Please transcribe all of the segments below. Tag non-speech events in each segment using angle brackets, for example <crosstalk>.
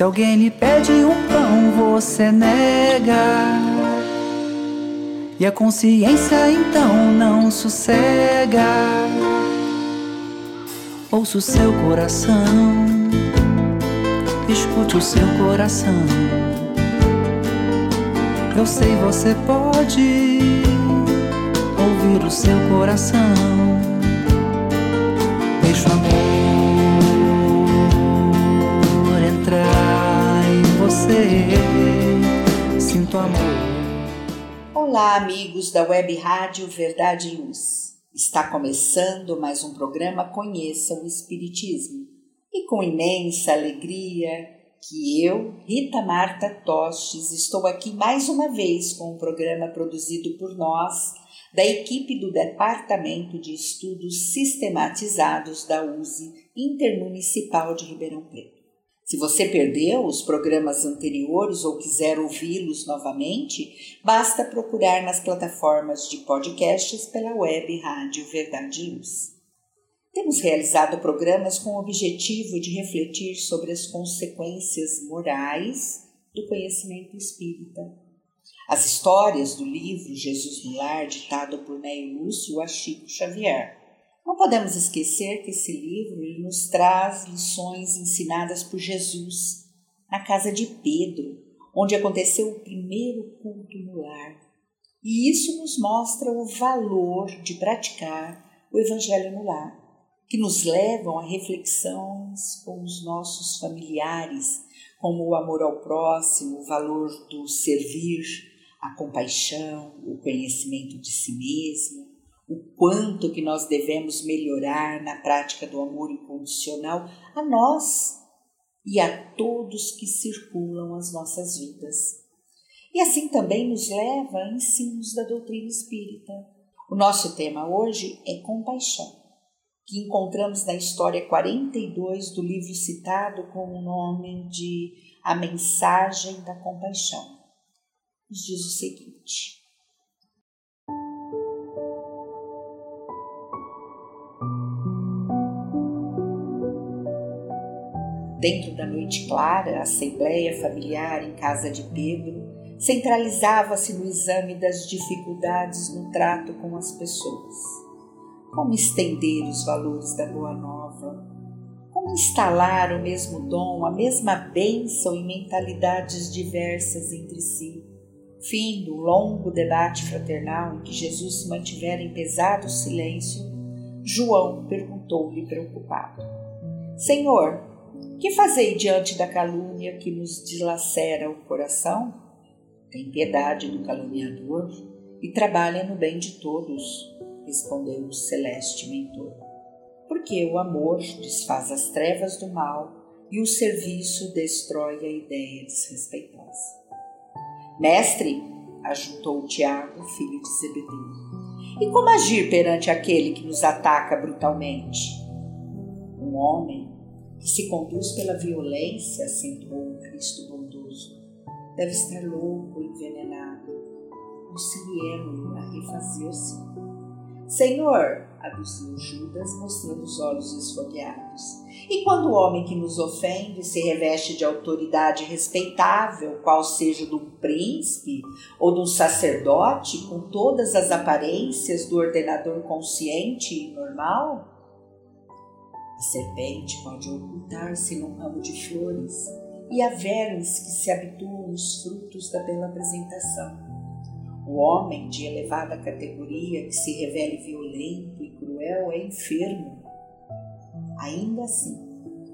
Se alguém lhe pede um pão, você nega. E a consciência então não sossega. Ouça o seu coração, escute o seu coração. Eu sei você pode ouvir o seu coração. Deixa o amor você. Sinto amor. Olá, amigos da Web Rádio Verdade e Luz. Está começando mais um programa Conheça o Espiritismo. E com imensa alegria que eu, Rita Marta Tostes, estou aqui mais uma vez com um programa produzido por nós, da equipe do Departamento de Estudos Sistematizados da USE Intermunicipal de Ribeirão Preto. Se você perdeu os programas anteriores ou quiser ouvi-los novamente, basta procurar nas plataformas de podcasts pela web Rádio Verdade Luz. Temos realizado programas com o objetivo de refletir sobre as consequências morais do conhecimento espírita. As histórias do livro Jesus no Lar, ditado por Neio Lúcio a Chico Xavier não podemos esquecer que esse livro nos traz lições ensinadas por Jesus na casa de Pedro, onde aconteceu o primeiro culto no lar. E isso nos mostra o valor de praticar o Evangelho no lar, que nos levam a reflexões com os nossos familiares, como o amor ao próximo, o valor do servir, a compaixão, o conhecimento de si mesmo, o quanto que nós devemos melhorar na prática do amor incondicional a nós e a todos que circulam as nossas vidas. E assim também nos leva a ensinos da doutrina espírita. O nosso tema hoje é compaixão, que encontramos na história 42 do livro citado com o nome de A Mensagem da Compaixão. Nos diz o seguinte: Dentro da noite clara, a assembleia familiar em casa de Pedro centralizava-se no exame das dificuldades no trato com as pessoas. Como estender os valores da Boa Nova? Como instalar o mesmo dom, a mesma bênção em mentalidades diversas entre si? Fim do longo debate fraternal em que Jesus se mantivera em pesado silêncio, João perguntou-lhe preocupado: Senhor, que fazei diante da calúnia que nos dilacera o coração? Tem piedade do caluniador e trabalha no bem de todos, respondeu o celeste mentor. Porque o amor desfaz as trevas do mal e o serviço destrói a ideia desrespeitosa. Mestre, ajuntou Tiago, filho de Zebedeu, e como agir perante aquele que nos ataca brutalmente? Um homem que se conduz pela violência, acentuou o Cristo bondoso, deve estar louco, envenenado. Auxiliemos-o a refazer-se. Senhor, aduziu Judas, mostrando os olhos esfogueados. E quando o homem que nos ofende se reveste de autoridade respeitável, qual seja de um príncipe ou de um sacerdote, com todas as aparências do ordenador consciente e normal? A serpente pode ocultar-se num ramo de flores e há vermes que se habituam nos frutos da bela apresentação. O homem de elevada categoria que se revele violento e cruel é enfermo. Ainda assim,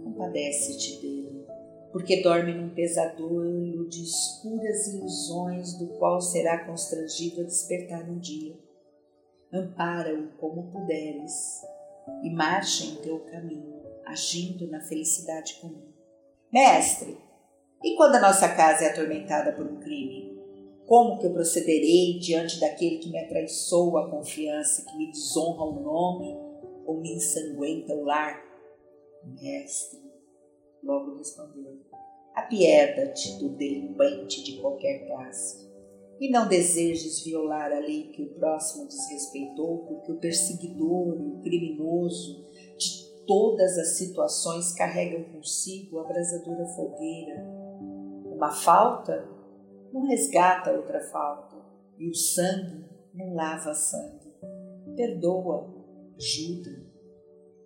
compadece-te dele, porque dorme num pesadelo de escuras ilusões do qual será constrangido a despertar um dia. Ampara-o como puderes e marcha em teu caminho, agindo na felicidade comum. Mestre, e quando a nossa casa é atormentada por um crime? Como que eu procederei diante daquele que me atraiçoa a confiança, que me desonra o nome ou me ensanguenta o lar? Mestre, logo respondeu, apieda-te do delinquente de qualquer classe e não desejes violar a lei que o próximo desrespeitou, porque o perseguidor e o criminoso de todas as situações carregam consigo a abrasadora fogueira. Uma falta não resgata outra falta, e o sangue não lava sangue. Perdoa, ajuda.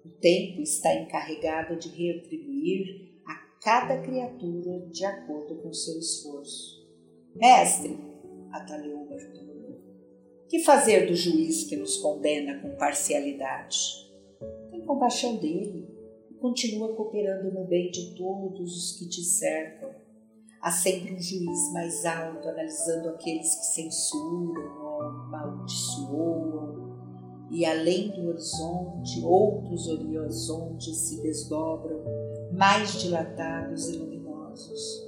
O tempo está encarregado de retribuir a cada criatura de acordo com seu esforço. Mestre, atalhou Bartolomeu, que fazer do juiz que nos condena com parcialidade? Tem compaixão dele e continua cooperando no bem de todos os que te cercam Há sempre um juiz mais alto analisando aqueles que censuram amaldiçoam, e além do horizonte, outros horizontes se desdobram, mais dilatados e luminosos.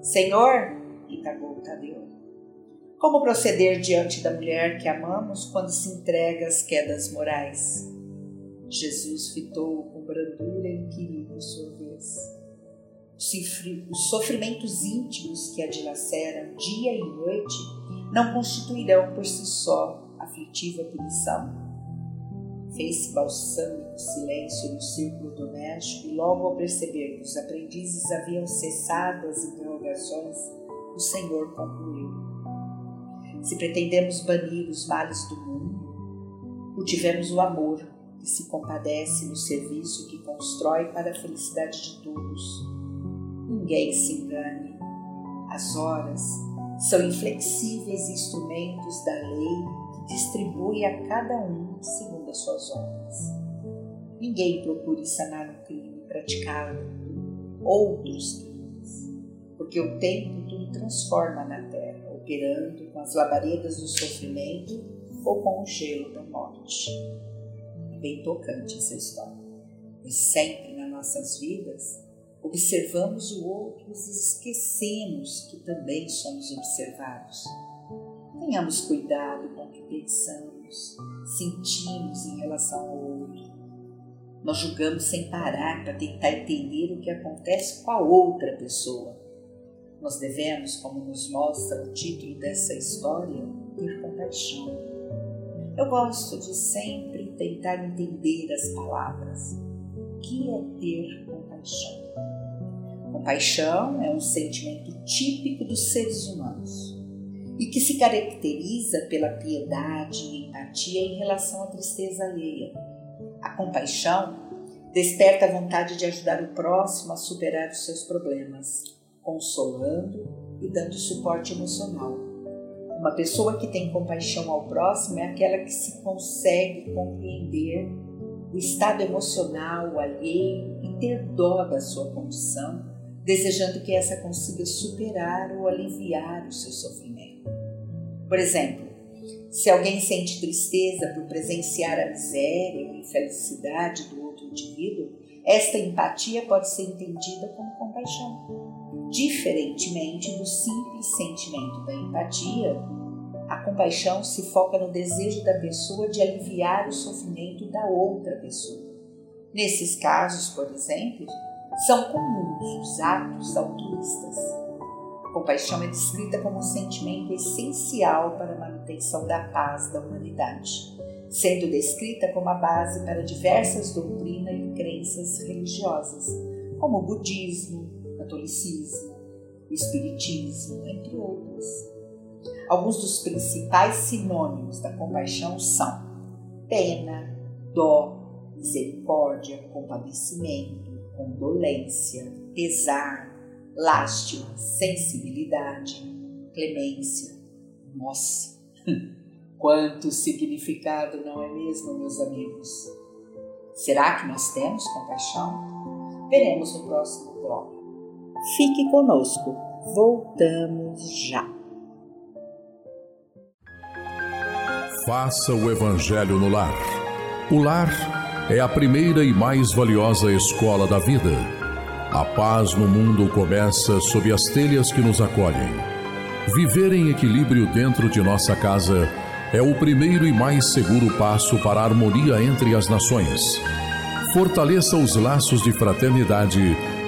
Senhor, indagou Tadeu, como proceder diante da mulher que amamos quando se entrega às quedas morais? Jesus fitou com brandura e inquiriu sua vez os sofrimentos íntimos que a dilaceram dia e noite não constituirão por si só aflitiva punição? Fez-se balsâmico silêncio no círculo doméstico e logo ao perceber que os aprendizes haviam cessado as interrogações, o Senhor concluiu. Se pretendemos banir os males do mundo, cultivemos o amor que se compadece no serviço que constrói para a felicidade de todos Ninguém se engane. As horas são inflexíveis instrumentos da lei que distribui a cada um segundo as suas obras. Ninguém procure sanar um crime praticado outros crimes, porque o tempo tudo transforma na terra, operando com as labaredas do sofrimento ou com o gelo da morte. Bem tocante essa história, pois sempre nas nossas vidas Observamos o outro e esquecemos que também somos observados. Tenhamos cuidado com o que pensamos, sentimos em relação ao outro. Nós julgamos sem parar para tentar entender o que acontece com a outra pessoa. Nós devemos, como nos mostra o título dessa história, ter compaixão. Eu gosto de sempre tentar entender as palavras. O que é ter compaixão? Compaixão é um sentimento típico dos seres humanos e que se caracteriza pela piedade e empatia em relação à tristeza alheia. A compaixão desperta a vontade de ajudar o próximo a superar os seus problemas, consolando e dando suporte emocional. Uma pessoa que tem compaixão ao próximo é aquela que se consegue compreender o estado emocional alheio e ter dó da sua condição desejando que essa consiga superar ou aliviar o seu sofrimento. Por exemplo, se alguém sente tristeza por presenciar a miséria ou infelicidade do outro indivíduo, esta empatia pode ser entendida como compaixão. Diferentemente do simples sentimento da empatia, a compaixão se foca no desejo da pessoa de aliviar o sofrimento da outra pessoa. Nesses casos, por exemplo, são comuns os atos altruístas. A compaixão é descrita como um sentimento essencial para a manutenção da paz da humanidade, sendo descrita como a base para diversas doutrinas e crenças religiosas, como o budismo, catolicismo, o espiritismo, entre outras. Alguns dos principais sinônimos da compaixão são pena, dó, misericórdia, compadecimento, condolência, pesar, lástima, sensibilidade, clemência. Nossa, <laughs> quanto significado, não é mesmo, meus amigos? Será que nós temos compaixão? Veremos no próximo bloco. Fique conosco, voltamos já. Faça o Evangelho no lar. O lar é a primeira e mais valiosa escola da vida. A paz no mundo começa sob as telhas que nos acolhem. Viver em equilíbrio dentro de nossa casa é o primeiro e mais seguro passo para a harmonia entre as nações. Fortaleça os laços de fraternidade,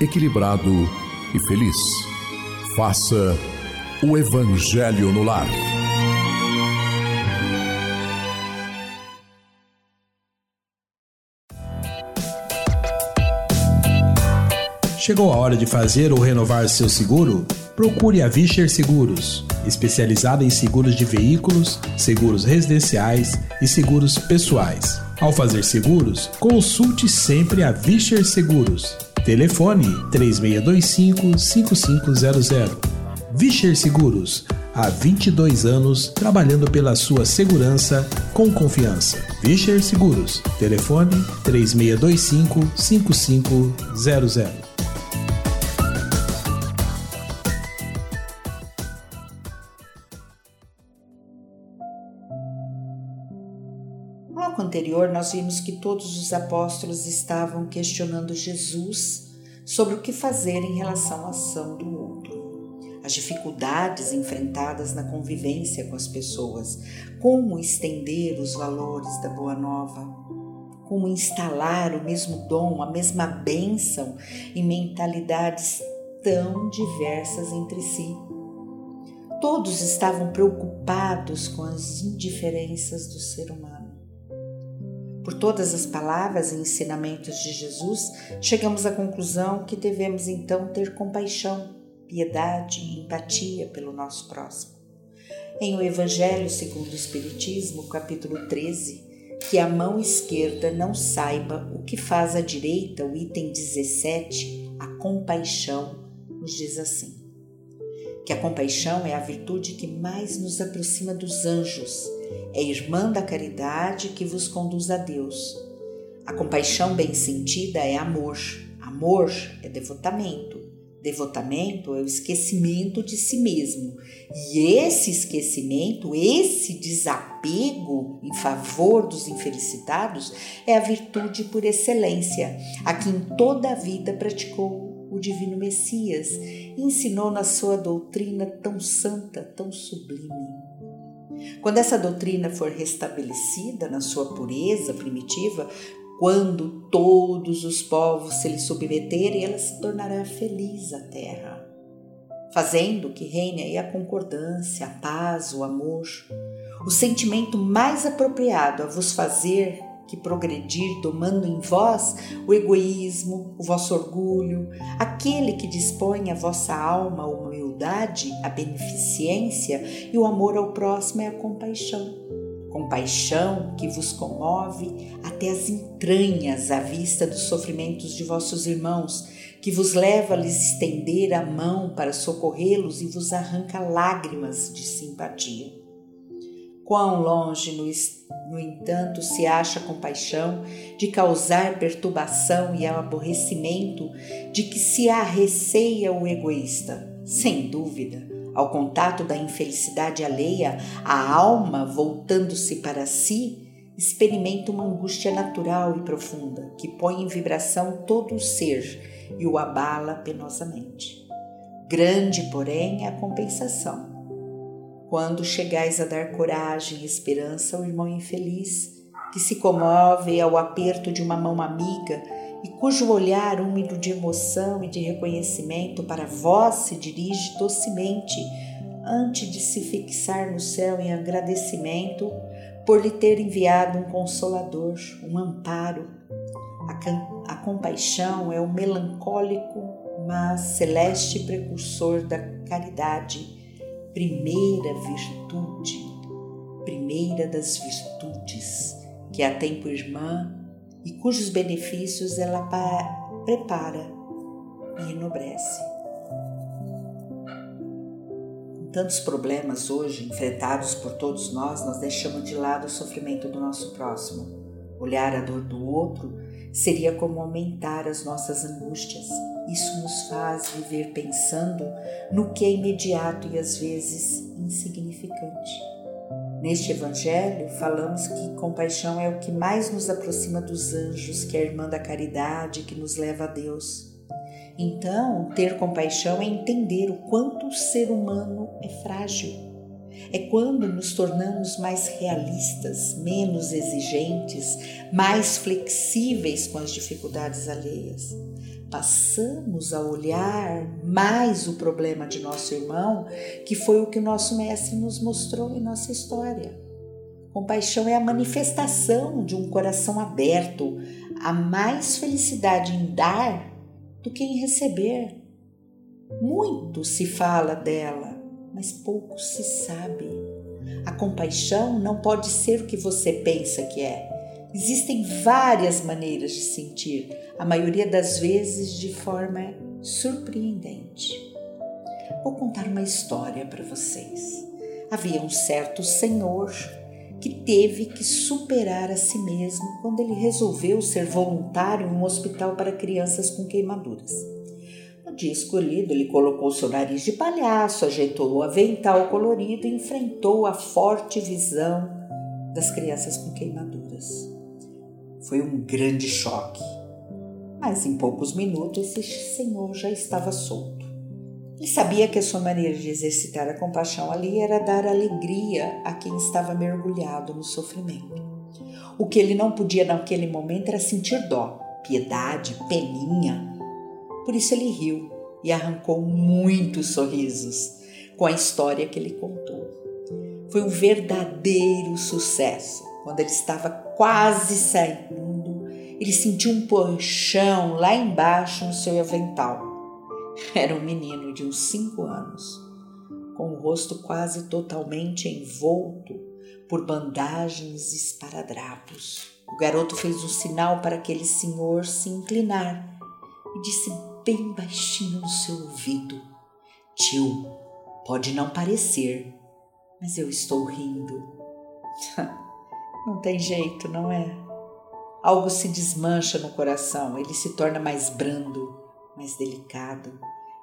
equilibrado e feliz. Faça o Evangelho no lar. Chegou a hora de fazer ou renovar seu seguro? Procure a Vischer Seguros, especializada em seguros de veículos, seguros residenciais e seguros pessoais. Ao fazer seguros, consulte sempre a Vischer Seguros. Telefone 3625-5500. Vischer Seguros, há 22 anos trabalhando pela sua segurança com confiança. Vischer Seguros, telefone 3625-5500. Anterior, nós vimos que todos os apóstolos estavam questionando Jesus sobre o que fazer em relação à ação do outro, as dificuldades enfrentadas na convivência com as pessoas, como estender os valores da Boa Nova, como instalar o mesmo dom, a mesma bênção em mentalidades tão diversas entre si. Todos estavam preocupados com as indiferenças do ser humano. Por todas as palavras e ensinamentos de Jesus, chegamos à conclusão que devemos então ter compaixão, piedade e empatia pelo nosso próximo. Em o Evangelho segundo o Espiritismo, capítulo 13, que a mão esquerda não saiba o que faz a direita, o item 17, a compaixão, nos diz assim: que a compaixão é a virtude que mais nos aproxima dos anjos é irmã da caridade que vos conduz a Deus. A compaixão bem sentida é amor. Amor é devotamento. Devotamento é o esquecimento de si mesmo. E esse esquecimento, esse desapego em favor dos infelicitados é a virtude por excelência, a que em toda a vida praticou o Divino Messias ensinou na sua doutrina tão santa, tão sublime. Quando essa doutrina for restabelecida na sua pureza primitiva, quando todos os povos se lhe submeterem, ela se tornará feliz a terra, fazendo que reine aí a concordância, a paz, o amor, o sentimento mais apropriado a vos fazer que progredir, domando em vós o egoísmo, o vosso orgulho, aquele que dispõe a vossa alma à humildade, a beneficência e o amor ao próximo é a compaixão. Compaixão que vos comove até as entranhas à vista dos sofrimentos de vossos irmãos, que vos leva a lhes estender a mão para socorrê-los e vos arranca lágrimas de simpatia. Quão longe, no, no entanto, se acha a compaixão de causar perturbação e aborrecimento de que se arreceia o egoísta. Sem dúvida, ao contato da infelicidade alheia, a alma, voltando-se para si, experimenta uma angústia natural e profunda que põe em vibração todo o ser e o abala penosamente. Grande, porém, é a compensação quando chegais a dar coragem e esperança ao irmão infeliz, que se comove ao aperto de uma mão amiga e cujo olhar úmido de emoção e de reconhecimento para vós se dirige docemente antes de se fixar no céu em agradecimento por lhe ter enviado um consolador, um amparo. A, a compaixão é o melancólico, mas celeste precursor da caridade, primeira virtude, primeira das virtudes, que a tem por irmã e cujos benefícios ela prepara e enobrece. Tantos problemas hoje enfrentados por todos nós, nós deixamos de lado o sofrimento do nosso próximo. Olhar a dor do outro seria como aumentar as nossas angústias. Isso nos faz viver pensando no que é imediato e às vezes insignificante. Neste Evangelho, falamos que compaixão é o que mais nos aproxima dos anjos, que é a irmã da caridade que nos leva a Deus. Então, ter compaixão é entender o quanto o ser humano é frágil. É quando nos tornamos mais realistas, menos exigentes, mais flexíveis com as dificuldades alheias passamos a olhar mais o problema de nosso irmão, que foi o que o nosso mestre nos mostrou em nossa história. Compaixão é a manifestação de um coração aberto, a mais felicidade em dar do que em receber. Muito se fala dela, mas pouco se sabe. A compaixão não pode ser o que você pensa que é. Existem várias maneiras de sentir, a maioria das vezes de forma surpreendente. Vou contar uma história para vocês. Havia um certo senhor que teve que superar a si mesmo quando ele resolveu ser voluntário em um hospital para crianças com queimaduras. No dia escolhido, ele colocou seu nariz de palhaço, ajeitou o avental colorido e enfrentou a forte visão das crianças com queimaduras. Foi um grande choque mas em poucos minutos esse senhor já estava solto. Ele sabia que a sua maneira de exercitar a compaixão ali era dar alegria a quem estava mergulhado no sofrimento. O que ele não podia naquele momento era sentir dó, piedade, peninha. Por isso ele riu e arrancou muitos sorrisos com a história que ele contou. Foi um verdadeiro sucesso quando ele estava quase saindo ele sentiu um puxão lá embaixo no seu avental. Era um menino de uns cinco anos, com o rosto quase totalmente envolto por bandagens e esparadrapos. O garoto fez um sinal para aquele senhor se inclinar e disse bem baixinho no seu ouvido: Tio, pode não parecer, mas eu estou rindo. <laughs> não tem jeito, não é? algo se desmancha no coração, ele se torna mais brando, mais delicado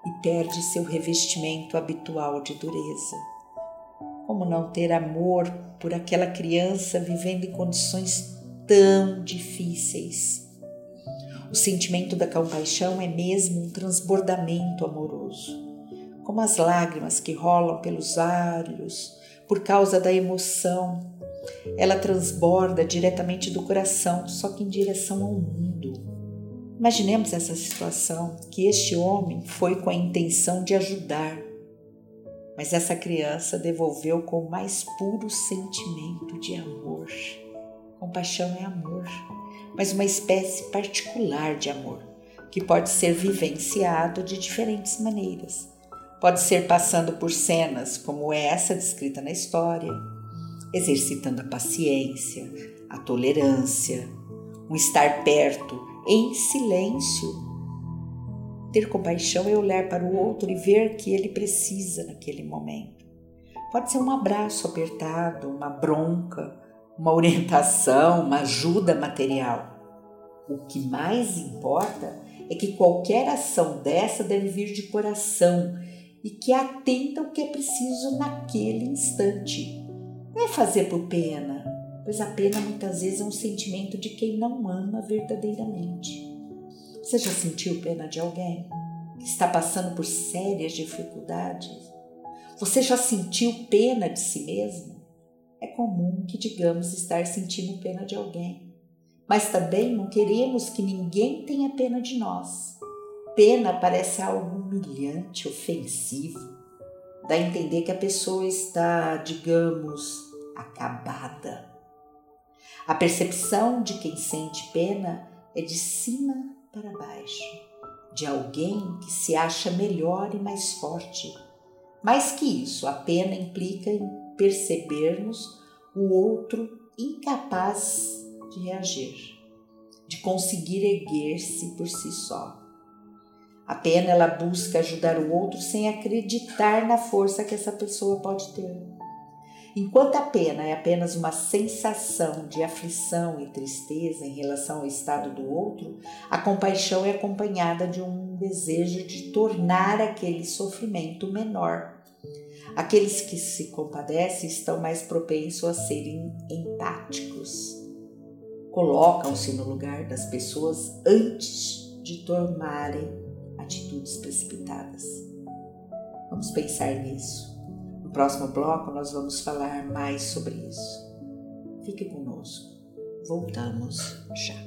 e perde seu revestimento habitual de dureza. Como não ter amor por aquela criança vivendo em condições tão difíceis? O sentimento da compaixão é mesmo um transbordamento amoroso, como as lágrimas que rolam pelos olhos por causa da emoção ela transborda diretamente do coração, só que em direção ao mundo. Imaginemos essa situação que este homem foi com a intenção de ajudar, mas essa criança devolveu com o mais puro sentimento de amor. Compaixão é amor, mas uma espécie particular de amor, que pode ser vivenciado de diferentes maneiras. Pode ser passando por cenas como essa descrita na história, exercitando a paciência, a tolerância, um estar perto em silêncio. Ter compaixão é olhar para o outro e ver que ele precisa naquele momento. Pode ser um abraço apertado, uma bronca, uma orientação, uma ajuda material. O que mais importa é que qualquer ação dessa deve vir de coração e que atenta ao que é preciso naquele instante. Não é fazer por pena, pois a pena muitas vezes é um sentimento de quem não ama verdadeiramente. Você já sentiu pena de alguém que está passando por sérias dificuldades? Você já sentiu pena de si mesmo? É comum que digamos estar sentindo pena de alguém, mas também não queremos que ninguém tenha pena de nós. Pena parece algo humilhante, ofensivo. Dá a entender que a pessoa está, digamos, acabada. A percepção de quem sente pena é de cima para baixo, de alguém que se acha melhor e mais forte. Mais que isso, a pena implica em percebermos o outro incapaz de reagir, de conseguir erguer-se por si só. A pena ela busca ajudar o outro sem acreditar na força que essa pessoa pode ter. Enquanto a pena é apenas uma sensação de aflição e tristeza em relação ao estado do outro, a compaixão é acompanhada de um desejo de tornar aquele sofrimento menor. Aqueles que se compadecem estão mais propensos a serem empáticos. Colocam-se no lugar das pessoas antes de tomarem atitudes precipitadas. Vamos pensar nisso. No próximo bloco, nós vamos falar mais sobre isso. Fique conosco. Voltamos já.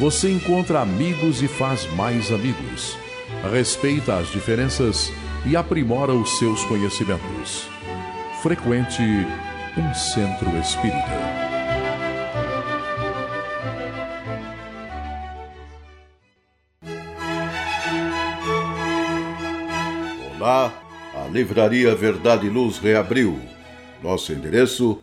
você encontra amigos e faz mais amigos. Respeita as diferenças e aprimora os seus conhecimentos. Frequente um centro espírita. Lá, a Livraria Verdade e Luz reabriu. Nosso endereço: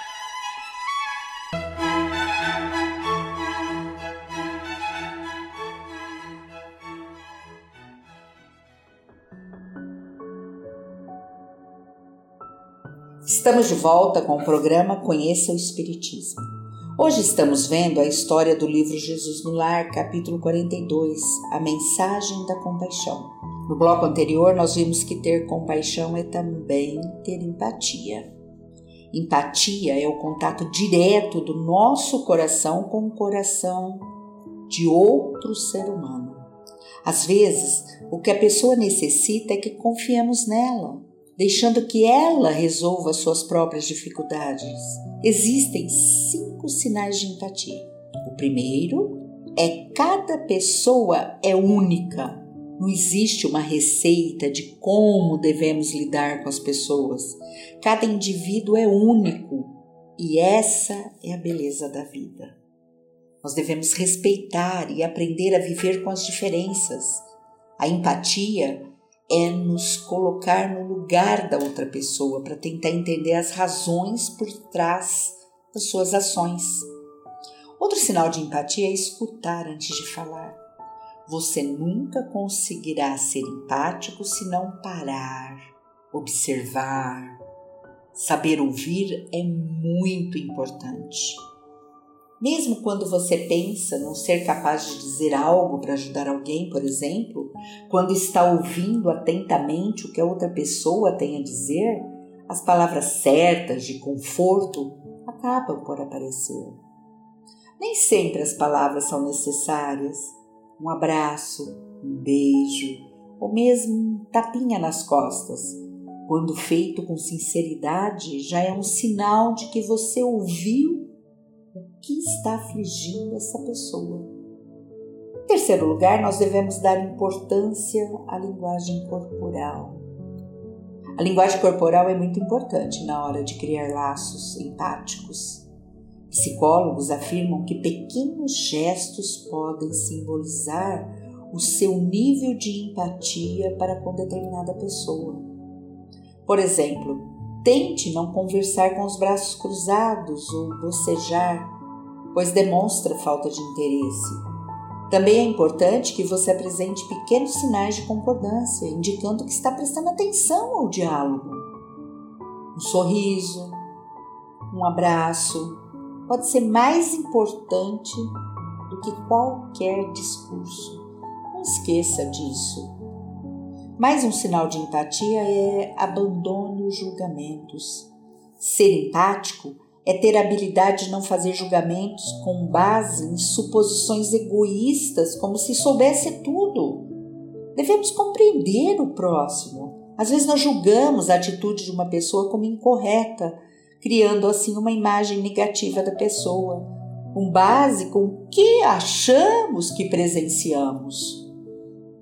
Estamos de volta com o programa Conheça o Espiritismo. Hoje estamos vendo a história do livro Jesus no Lar, capítulo 42, A Mensagem da Compaixão. No bloco anterior, nós vimos que ter compaixão é também ter empatia. Empatia é o contato direto do nosso coração com o coração de outro ser humano. Às vezes, o que a pessoa necessita é que confiemos nela, deixando que ela resolva suas próprias dificuldades. Existem cinco sinais de empatia. O primeiro é cada pessoa é única não existe uma receita de como devemos lidar com as pessoas. Cada indivíduo é único e essa é a beleza da vida. Nós devemos respeitar e aprender a viver com as diferenças. A empatia é nos colocar no lugar da outra pessoa para tentar entender as razões por trás das suas ações. Outro sinal de empatia é escutar antes de falar. Você nunca conseguirá ser empático se não parar, observar. Saber ouvir é muito importante. Mesmo quando você pensa não ser capaz de dizer algo para ajudar alguém, por exemplo, quando está ouvindo atentamente o que a outra pessoa tem a dizer, as palavras certas de conforto acabam por aparecer. Nem sempre as palavras são necessárias um abraço, um beijo ou mesmo um tapinha nas costas, quando feito com sinceridade, já é um sinal de que você ouviu que está afligindo essa pessoa. Em terceiro lugar, nós devemos dar importância à linguagem corporal. A linguagem corporal é muito importante na hora de criar laços empáticos. Psicólogos afirmam que pequenos gestos podem simbolizar o seu nível de empatia para com determinada pessoa. Por exemplo, tente não conversar com os braços cruzados ou bocejar, pois demonstra falta de interesse. Também é importante que você apresente pequenos sinais de concordância, indicando que está prestando atenção ao diálogo. Um sorriso, um abraço pode ser mais importante do que qualquer discurso. Não esqueça disso. Mais um sinal de empatia é abandone os julgamentos. Ser empático é ter a habilidade de não fazer julgamentos com base em suposições egoístas, como se soubesse tudo. Devemos compreender o próximo. Às vezes nós julgamos a atitude de uma pessoa como incorreta, criando assim uma imagem negativa da pessoa, com base com o que achamos que presenciamos.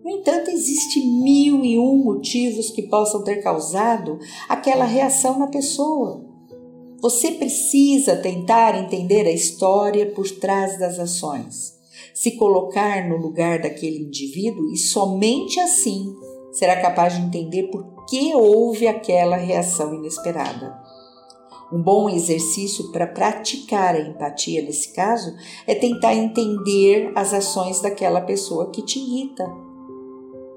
No entanto, existe mil e um motivos que possam ter causado aquela reação na pessoa. Você precisa tentar entender a história por trás das ações, se colocar no lugar daquele indivíduo e somente assim será capaz de entender por que houve aquela reação inesperada. Um bom exercício para praticar a empatia nesse caso é tentar entender as ações daquela pessoa que te irrita.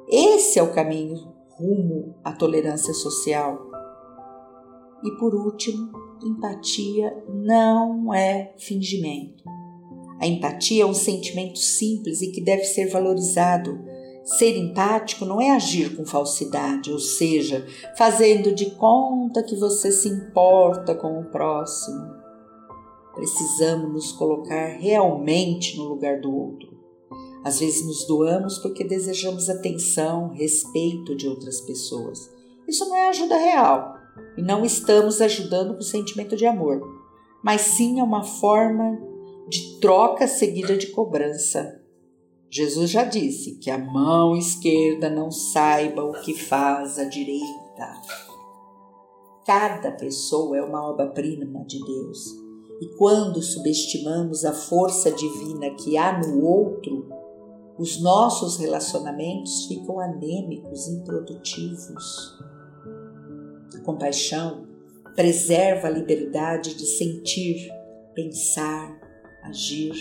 Esse é o caminho rumo à tolerância social. E por último, empatia não é fingimento. A empatia é um sentimento simples e que deve ser valorizado. Ser empático não é agir com falsidade, ou seja, fazendo de conta que você se importa com o próximo. Precisamos nos colocar realmente no lugar do outro. Às vezes nos doamos porque desejamos atenção, respeito de outras pessoas. Isso não é ajuda real, e não estamos ajudando com o sentimento de amor, mas sim é uma forma de troca seguida de cobrança. Jesus já disse que a mão esquerda não saiba o que faz a direita. Cada pessoa é uma obra-prima de Deus. E quando subestimamos a força divina que há no outro, os nossos relacionamentos ficam anêmicos, improdutivos compaixão preserva a liberdade de sentir, pensar, agir.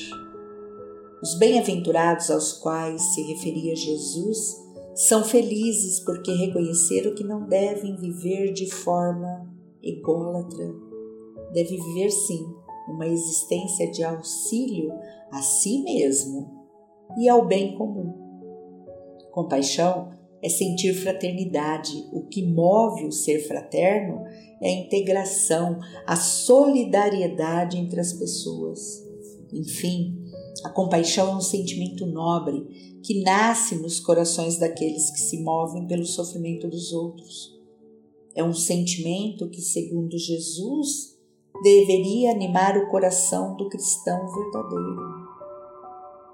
Os bem-aventurados aos quais se referia Jesus são felizes porque reconheceram que não devem viver de forma ególatra. Deve viver sim uma existência de auxílio a si mesmo e ao bem comum. Compaixão é sentir fraternidade. O que move o ser fraterno é a integração, a solidariedade entre as pessoas. Enfim, a compaixão é um sentimento nobre que nasce nos corações daqueles que se movem pelo sofrimento dos outros. É um sentimento que, segundo Jesus, deveria animar o coração do cristão verdadeiro.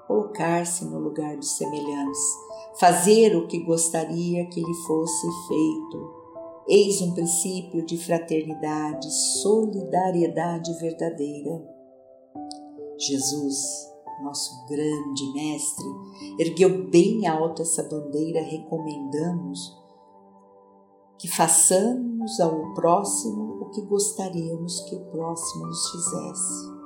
Colocar-se no lugar dos semelhantes fazer o que gostaria que lhe fosse feito. Eis um princípio de fraternidade, solidariedade verdadeira. Jesus, nosso grande mestre, ergueu bem alto essa bandeira, recomendamos que façamos ao próximo o que gostaríamos que o próximo nos fizesse.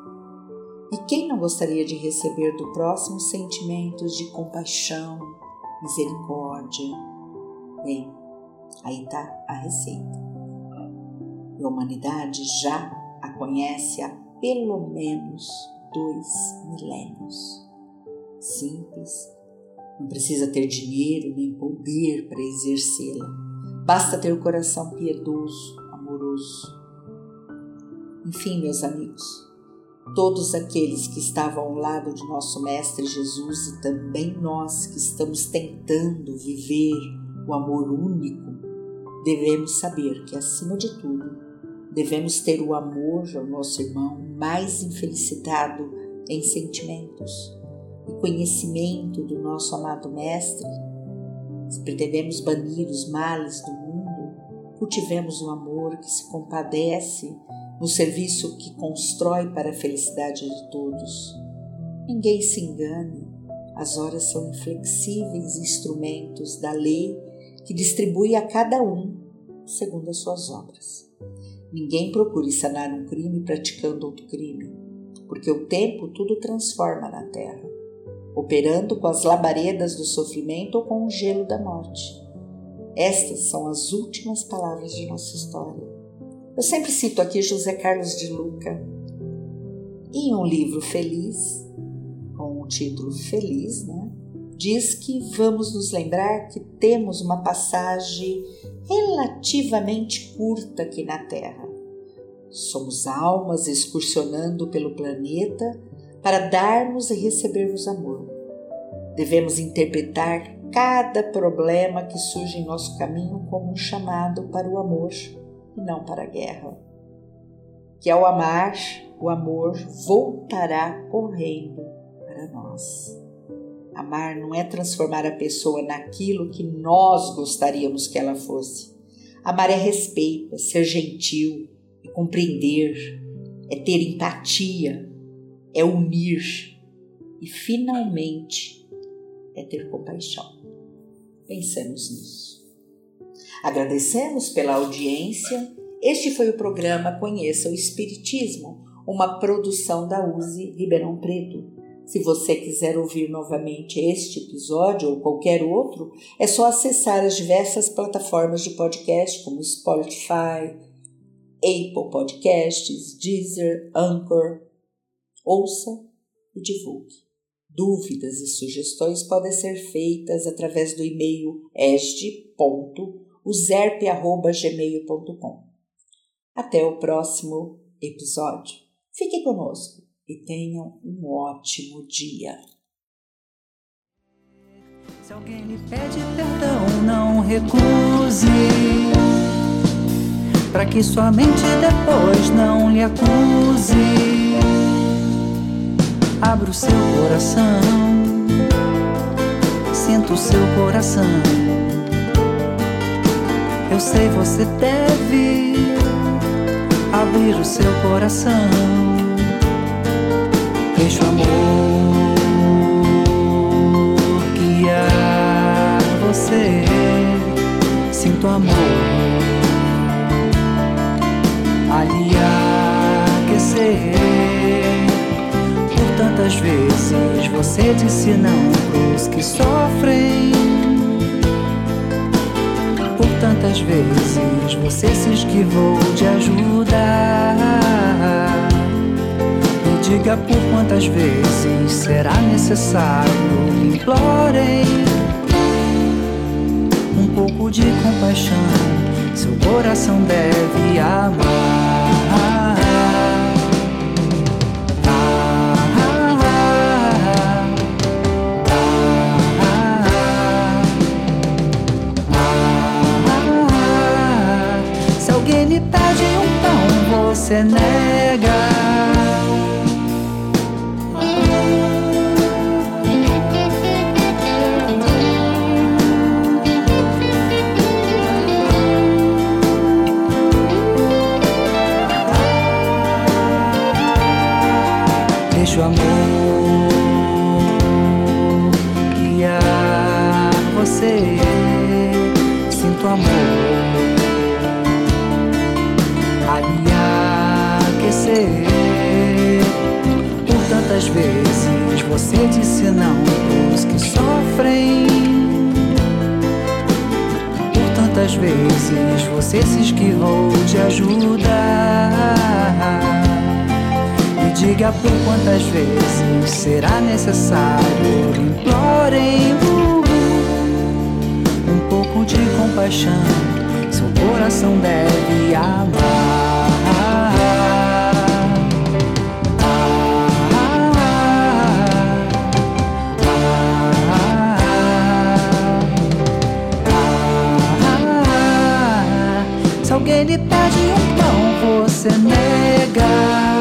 E quem não gostaria de receber do próximo sentimentos de compaixão, misericórdia. Bem, aí está a receita. E a humanidade já a conhece há pelo menos dois milênios. Simples, não precisa ter dinheiro nem poder para exercê-la. Basta ter o coração piedoso, amoroso. Enfim, meus amigos, todos aqueles que estavam ao lado de nosso Mestre Jesus e também nós que estamos tentando viver o amor único, devemos saber que, acima de tudo, devemos ter o amor ao nosso irmão mais infelicitado em sentimentos e conhecimento do nosso amado Mestre. Se pretendemos banir os males do mundo, Cultivemos o amor que se compadece no serviço que constrói para a felicidade de todos. Ninguém se engane, as horas são inflexíveis instrumentos da lei que distribui a cada um segundo as suas obras. Ninguém procure sanar um crime praticando outro crime, porque o tempo tudo transforma na terra, operando com as labaredas do sofrimento ou com o gelo da morte. Estas são as últimas palavras de nossa história. Eu sempre cito aqui José Carlos de Luca. Em um livro feliz, com o título Feliz, né? diz que vamos nos lembrar que temos uma passagem relativamente curta aqui na Terra. Somos almas excursionando pelo planeta para darmos e recebermos amor. Devemos interpretar cada problema que surge em nosso caminho como um chamado para o amor e não para a guerra. Que ao amar, o amor voltará correndo para nós. Amar não é transformar a pessoa naquilo que nós gostaríamos que ela fosse. Amar é respeito, é ser gentil, é compreender, é ter empatia, é unir e, finalmente, é ter compaixão. Pensemos nisso. Agradecemos pela audiência. Este foi o programa Conheça o Espiritismo, uma produção da USE Ribeirão Preto. Se você quiser ouvir novamente este episódio ou qualquer outro, é só acessar as diversas plataformas de podcast como Spotify, Apple Podcasts, Deezer, Anchor. Ouça e divulgue. Dúvidas e sugestões podem ser feitas através do e-mail este.userp.gmail.com. Até o próximo episódio. Fique conosco e tenham um ótimo dia. Se alguém lhe pede perdão, não recuse. Para que sua mente depois não lhe acuse Abra o seu coração, sinta o seu coração. Sei você deve abrir o seu coração. Deixa o amor guiar você. Sinto amor ali aquecer tantas vezes você disse não pros que sofrem. Por tantas vezes você se esquivou de ajudar. Me diga por quantas vezes será necessário. Implorem um pouco de compaixão. Seu coração deve amar. De compaixão. Seu coração deve amar. ele pede um pão, você nega.